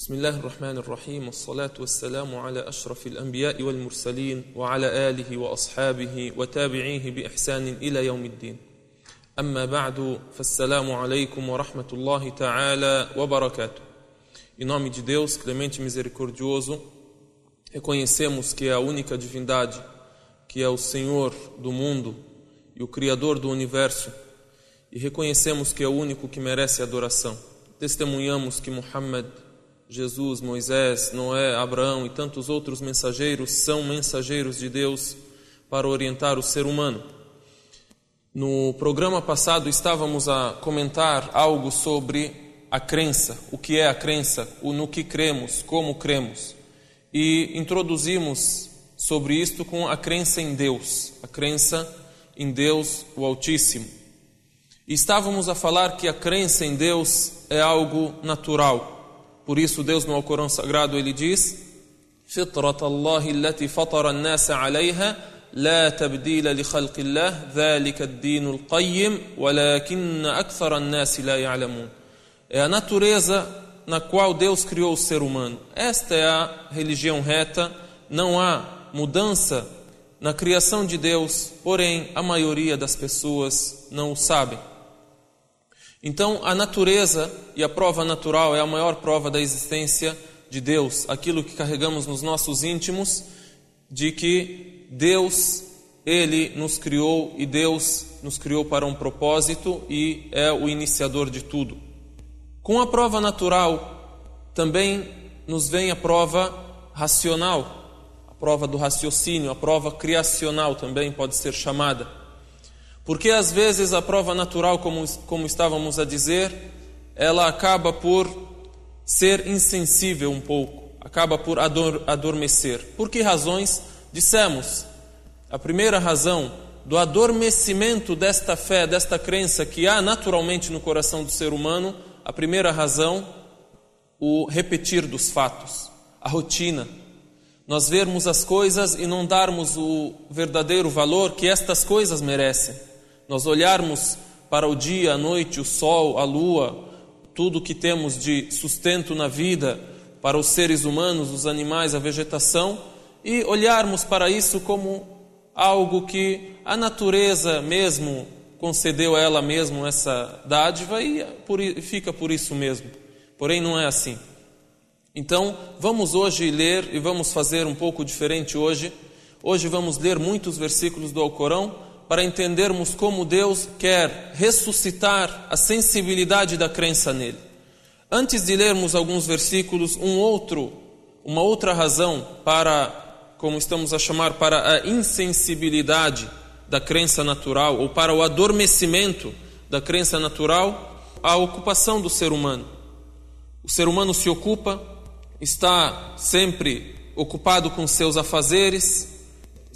بسم الله الرحمن الرحيم والصلاة والسلام على أشرف الأنبياء والمرسلين وعلى آله وأصحابه وتابعيه بإحسان إلى يوم الدين أما بعد فالسلام عليكم ورحمة الله تعالى وبركاته Em nome de Deus, clemente e misericordioso, reconhecemos que é a única divindade, que é o Senhor do mundo e o Criador do universo, e reconhecemos que é o único que merece adoração. Testemunhamos que Muhammad, Jesus, Moisés, Noé, Abraão e tantos outros mensageiros são mensageiros de Deus para orientar o ser humano. No programa passado estávamos a comentar algo sobre a crença, o que é a crença, o no que cremos, como cremos. E introduzimos sobre isto com a crença em Deus, a crença em Deus, o Altíssimo. E estávamos a falar que a crença em Deus é algo natural. Por isso Deus no Alcorão Sagrado ele diz: فطرة الله التي فطر الناس عليها لا تبديل لخلق الله ذلك الدين القيم ولكن أكثر الناس لا يعلمون é a natureza na qual Deus criou o ser humano. Esta é a religião reta, não há mudança na criação de Deus, porém a maioria das pessoas não o sabem. Então, a natureza e a prova natural é a maior prova da existência de Deus, aquilo que carregamos nos nossos íntimos, de que Deus, Ele nos criou e Deus nos criou para um propósito e é o iniciador de tudo. Com a prova natural, também nos vem a prova racional, a prova do raciocínio, a prova criacional também pode ser chamada. Porque às vezes a prova natural, como, como estávamos a dizer, ela acaba por ser insensível um pouco, acaba por ador, adormecer. Por que razões? Dissemos, a primeira razão do adormecimento desta fé, desta crença que há naturalmente no coração do ser humano, a primeira razão, o repetir dos fatos, a rotina. Nós vermos as coisas e não darmos o verdadeiro valor que estas coisas merecem. Nós olharmos para o dia, a noite, o sol, a lua, tudo que temos de sustento na vida para os seres humanos, os animais, a vegetação, e olharmos para isso como algo que a natureza mesmo concedeu a ela mesmo essa dádiva e fica por isso mesmo. Porém, não é assim. Então, vamos hoje ler e vamos fazer um pouco diferente hoje. Hoje vamos ler muitos versículos do Alcorão para entendermos como Deus quer ressuscitar a sensibilidade da crença nele. Antes de lermos alguns versículos, um outro, uma outra razão para, como estamos a chamar, para a insensibilidade da crença natural ou para o adormecimento da crença natural a ocupação do ser humano. O ser humano se ocupa, está sempre ocupado com seus afazeres,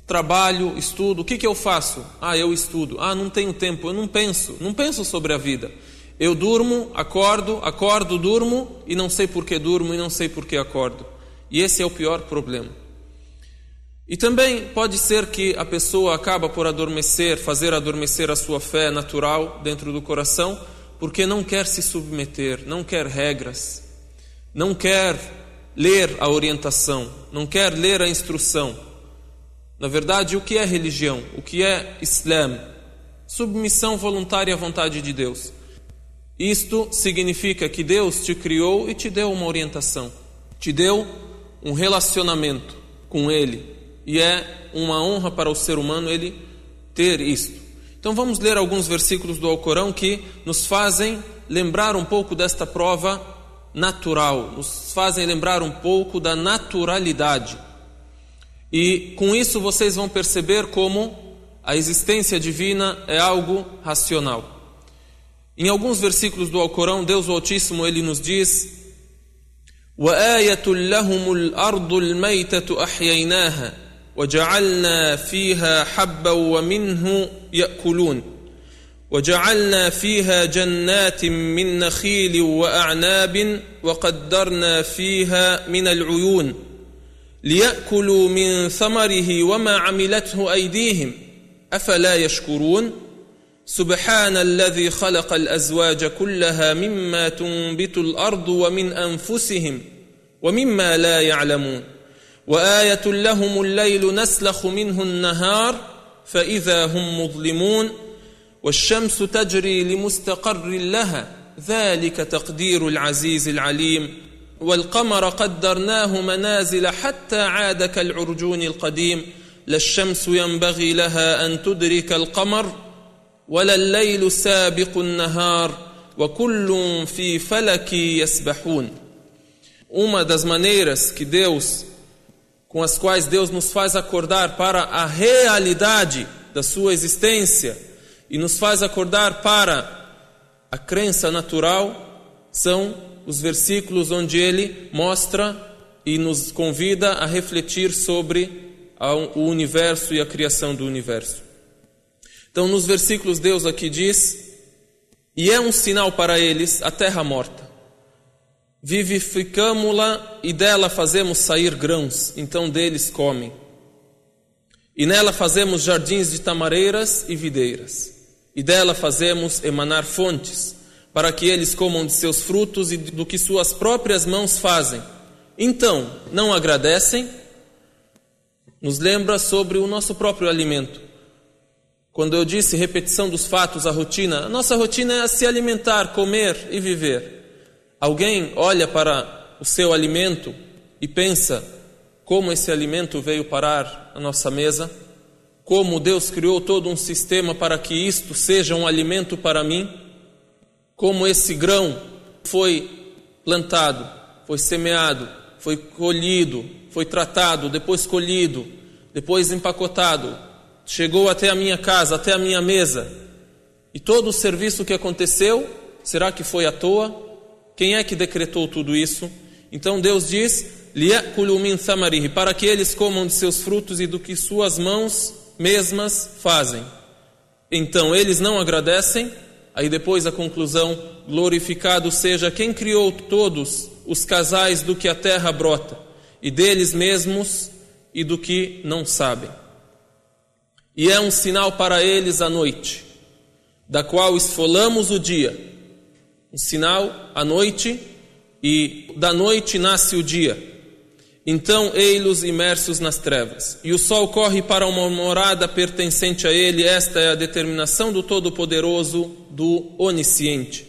trabalho, estudo. O que, que eu faço? Ah, eu estudo. Ah, não tenho tempo, eu não penso, não penso sobre a vida. Eu durmo, acordo, acordo, durmo e não sei por que durmo e não sei por que acordo. E esse é o pior problema. E também pode ser que a pessoa acaba por adormecer, fazer adormecer a sua fé natural dentro do coração, porque não quer se submeter, não quer regras, não quer ler a orientação, não quer ler a instrução. Na verdade, o que é religião? O que é Islã? Submissão voluntária à vontade de Deus. Isto significa que Deus te criou e te deu uma orientação, te deu um relacionamento com Ele, e é uma honra para o ser humano ele ter isto. Então vamos ler alguns versículos do Alcorão que nos fazem lembrar um pouco desta prova natural, nos fazem lembrar um pouco da naturalidade. E com isso vocês vão perceber como a existência divina é algo racional. Em alguns versículos do Alcorão, Deus o Altíssimo ele nos diz: وآية لهم الأرض الميتة أحييناها وجعلنا فيها حبا ومنه ياكلون وجعلنا فيها جنات من نخيل واعناب وقدرنا فيها من العيون ليأكلوا من ثمره وما عملته أيديهم. أفلا يشكرون؟ سبحان الذي خلق الأزواج كلها مما تنبت الأرض ومن أنفسهم ومما لا يعلمون. وآية لهم الليل نسلخ منه النهار فإذا هم مظلمون. والشمس تجري لمستقر لها. ذلك تقدير العزيز العليم. والقمر قدرناه منازل حتى عاد كالعرجون القديم لا الشمس ينبغي لها ان تدرك القمر ولا الليل سابق النهار وكل في فلك يسبحون uma das maneiras que Deus com as quais Deus nos faz acordar para a realidade da sua existência e nos faz acordar para a crença natural são os versículos onde ele mostra e nos convida a refletir sobre o universo e a criação do universo. Então, nos versículos, Deus aqui diz: E é um sinal para eles a terra morta. Vivificamo-la e dela fazemos sair grãos, então deles comem. E nela fazemos jardins de tamareiras e videiras, e dela fazemos emanar fontes para que eles comam de seus frutos e do que suas próprias mãos fazem. Então, não agradecem? Nos lembra sobre o nosso próprio alimento. Quando eu disse repetição dos fatos, a rotina, a nossa rotina é se alimentar, comer e viver. Alguém olha para o seu alimento e pensa como esse alimento veio parar na nossa mesa? Como Deus criou todo um sistema para que isto seja um alimento para mim? Como esse grão foi plantado, foi semeado, foi colhido, foi tratado, depois colhido, depois empacotado, chegou até a minha casa, até a minha mesa. E todo o serviço que aconteceu, será que foi à toa? Quem é que decretou tudo isso? Então Deus diz: para que eles comam de seus frutos e do que suas mãos mesmas fazem. Então eles não agradecem Aí depois a conclusão: glorificado seja quem criou todos os casais do que a terra brota, e deles mesmos e do que não sabem. E é um sinal para eles a noite, da qual esfolamos o dia. Um sinal a noite, e da noite nasce o dia. Então, ei-los imersos nas trevas. E o sol corre para uma morada pertencente a ele, esta é a determinação do Todo-Poderoso, do Onisciente.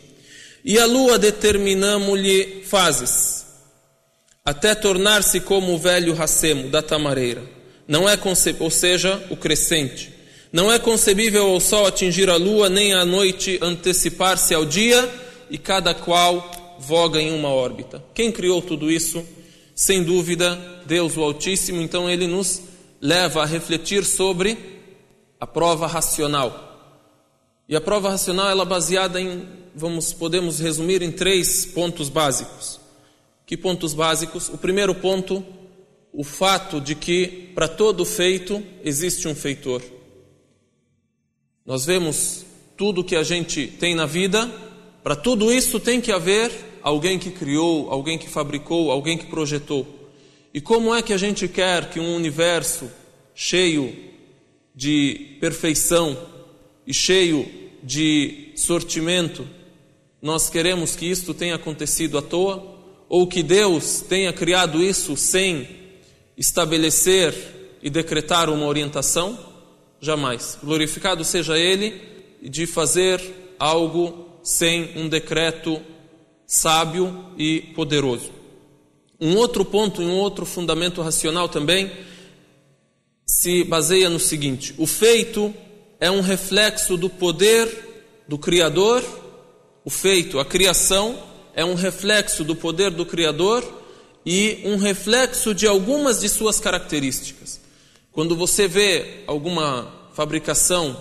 E a lua determinamos-lhe fases, até tornar-se como o velho racemo da tamareira. Não é ou seja, o crescente. Não é concebível ao sol atingir a lua, nem a noite antecipar-se ao dia, e cada qual voga em uma órbita. Quem criou tudo isso? Sem dúvida, Deus o Altíssimo, então ele nos leva a refletir sobre a prova racional. E a prova racional ela é baseada em, vamos, podemos resumir em três pontos básicos. Que pontos básicos? O primeiro ponto, o fato de que para todo feito existe um feitor. Nós vemos tudo que a gente tem na vida, para tudo isso tem que haver alguém que criou, alguém que fabricou, alguém que projetou. E como é que a gente quer que um universo cheio de perfeição e cheio de sortimento, nós queremos que isto tenha acontecido à toa? Ou que Deus tenha criado isso sem estabelecer e decretar uma orientação? Jamais. Glorificado seja Ele de fazer algo sem um decreto sábio e poderoso. Um outro ponto, um outro fundamento racional também se baseia no seguinte: o feito é um reflexo do poder do Criador, o feito, a criação, é um reflexo do poder do Criador e um reflexo de algumas de suas características. Quando você vê alguma fabricação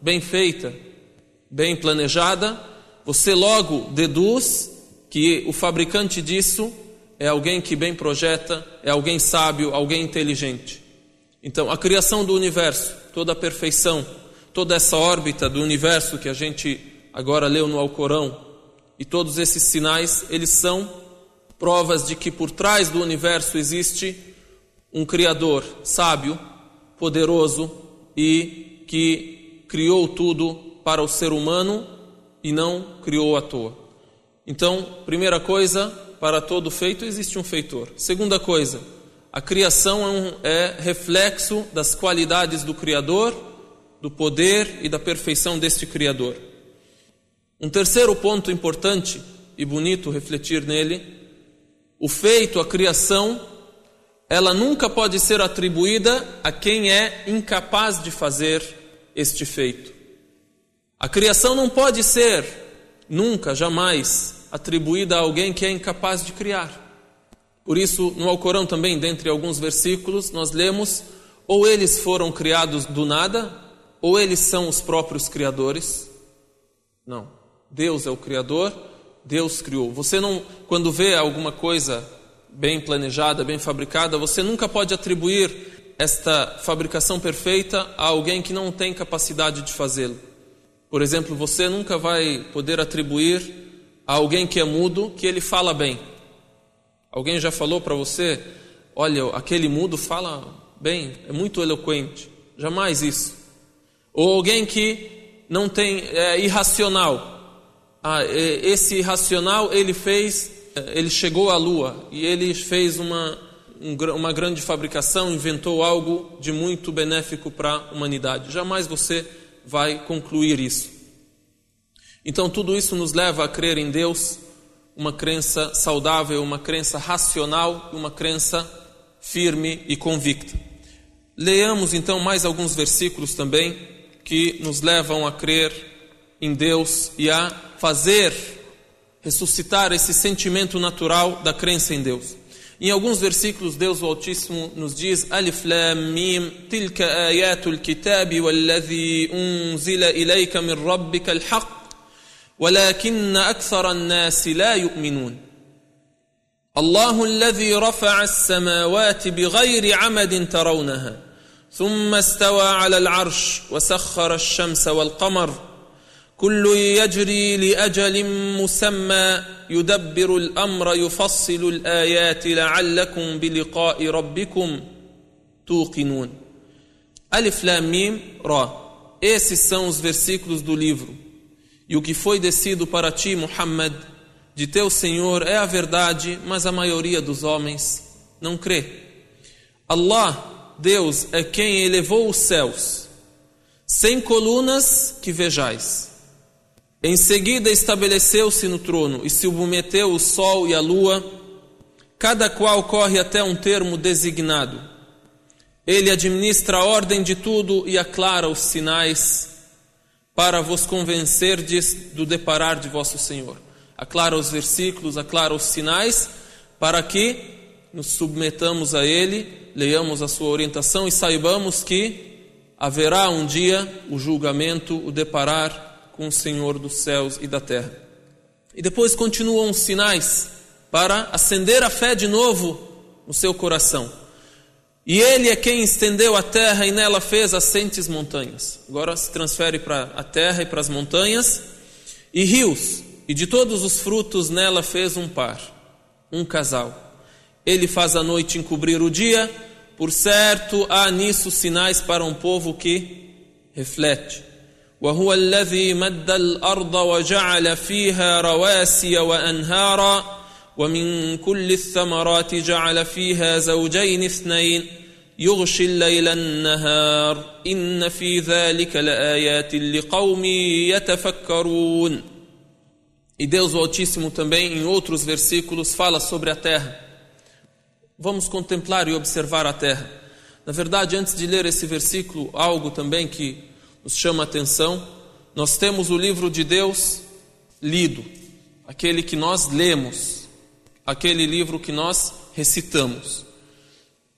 bem feita, bem planejada, você logo deduz que o fabricante disso é alguém que bem projeta, é alguém sábio, alguém inteligente. Então, a criação do universo, toda a perfeição, toda essa órbita do universo que a gente agora leu no Alcorão, e todos esses sinais, eles são provas de que por trás do universo existe um Criador sábio, poderoso e que criou tudo para o ser humano e não criou à toa. Então, primeira coisa, para todo feito existe um feitor. Segunda coisa, a criação é, um, é reflexo das qualidades do Criador, do poder e da perfeição deste Criador. Um terceiro ponto importante e bonito refletir nele: o feito, a criação, ela nunca pode ser atribuída a quem é incapaz de fazer este feito. A criação não pode ser, nunca, jamais, atribuída a alguém que é incapaz de criar. Por isso, no Alcorão também, dentre alguns versículos, nós lemos: ou eles foram criados do nada, ou eles são os próprios criadores. Não. Deus é o criador, Deus criou. Você não, quando vê alguma coisa bem planejada, bem fabricada, você nunca pode atribuir esta fabricação perfeita a alguém que não tem capacidade de fazê-lo. Por exemplo, você nunca vai poder atribuir a alguém que é mudo que ele fala bem. Alguém já falou para você, olha, aquele mudo fala bem, é muito eloquente. Jamais isso. Ou alguém que não tem, é irracional. Ah, esse irracional ele fez, ele chegou à lua e ele fez uma, uma grande fabricação, inventou algo de muito benéfico para a humanidade. Jamais você vai concluir isso. Então, tudo isso nos leva a crer em Deus, uma crença saudável, uma crença racional, uma crença firme e convicta. Leamos então mais alguns versículos também que nos levam a crer em Deus e a fazer ressuscitar esse sentimento natural da crença em Deus. Em alguns versículos, Deus o Altíssimo nos diz: Alif Lam Mim, tilka ayatul kitab والذي أنزل إليك من ربك الحق ولكن أكثر الناس لا يؤمنون. الله الذي رفع السماوات بغير عمد ترونها ثم استوى على العرش وسخر الشمس والقمر. كل يجري لأجل مسمى يدبر الأمر يفصل الآيات لعلكم بلقاء ربكم توقنون. Alif Lam Mim Ra Esses são os versículos do livro. E o que foi descido para ti, Muhammad de teu Senhor é a verdade, mas a maioria dos homens não crê. Allah, Deus, é quem elevou os céus, sem colunas que vejais em seguida estabeleceu-se no trono e submeteu o sol e a lua, cada qual corre até um termo designado. Ele administra a ordem de tudo e aclara os sinais para vos convencerdes do deparar de vosso Senhor. Aclara os versículos, aclara os sinais, para que nos submetamos a Ele, leiamos a sua orientação e saibamos que haverá um dia o julgamento, o deparar com o Senhor dos céus e da terra. E depois continuam os sinais para acender a fé de novo no seu coração. E ele é quem estendeu a terra e nela fez assentes montanhas. Agora se transfere para a terra e para as montanhas e rios, e de todos os frutos nela fez um par, um casal. Ele faz a noite encobrir o dia, por certo há nisso sinais para um povo que reflete. وهو الذي مد الارض وجعل فيها رواسي وانهارا ومن كل الثمرات جعل فيها زوجين اثنين يغشي الليل النهار ان في ذلك لايات لقوم يتفكرون E Deus o Altíssimo também em outros versículos fala sobre a terra. Vamos contemplar e observar a terra. Na verdade, antes de ler esse versículo, algo também que nos chama a atenção. Nós temos o livro de Deus lido, aquele que nós lemos, aquele livro que nós recitamos.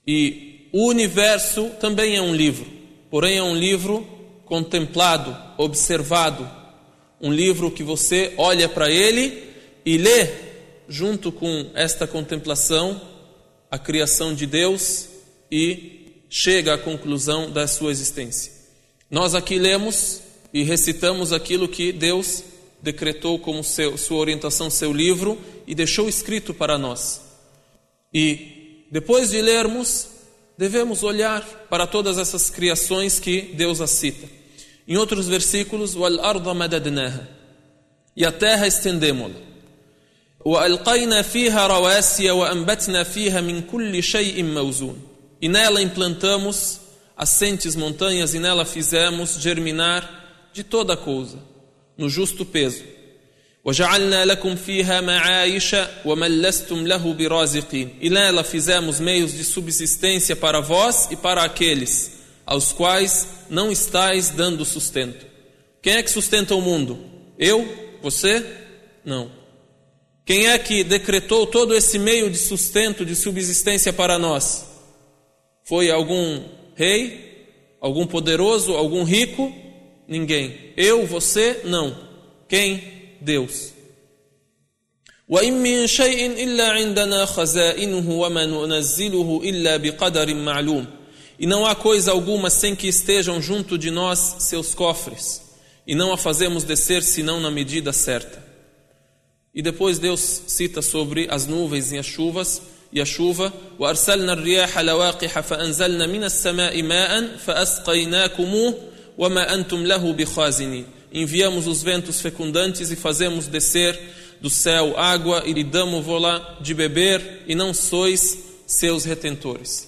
E o universo também é um livro, porém é um livro contemplado, observado, um livro que você olha para ele e lê junto com esta contemplação a criação de Deus e chega à conclusão da sua existência. Nós aqui lemos e recitamos aquilo que Deus decretou como seu, sua orientação, seu livro e deixou escrito para nós. E depois de lermos, devemos olhar para todas essas criações que Deus as cita. Em outros versículos, wal arda madadnaha. E a terra estendemos-la. وألقينا فيها رواسي وأنبتنا فيها من كل شيء موزون E nela implantamos assentes montanhas e nela fizemos germinar de toda coisa, no justo peso. وجعلنا لكم فيها معايش ومن لستم له برازقين E nela fizemos meios de subsistência para vós e para aqueles aos quais não estáis dando sustento. Quem é que sustenta o mundo? Eu? Você? Não. Quem é que decretou todo esse meio de sustento, de subsistência para nós? Foi algum rei? Algum poderoso? Algum rico? Ninguém. Eu? Você? Não. Quem? Deus. وإن من شيء إلا عندنا خزائنه وما ننزله إلا بقدر معلوم E não há coisa alguma sem que estejam junto de nós seus cofres, e não a fazemos descer senão na medida certa. E depois Deus cita sobre as nuvens e as chuvas, e a chuva, وأرسلنا الرياح لواقح فأنزلنا من السماء ماء فأسقيناكموه وما أنتم له بخازنين enviamos os ventos fecundantes e fazemos descer do céu água e lhe damos-la de beber, e não sois seus retentores.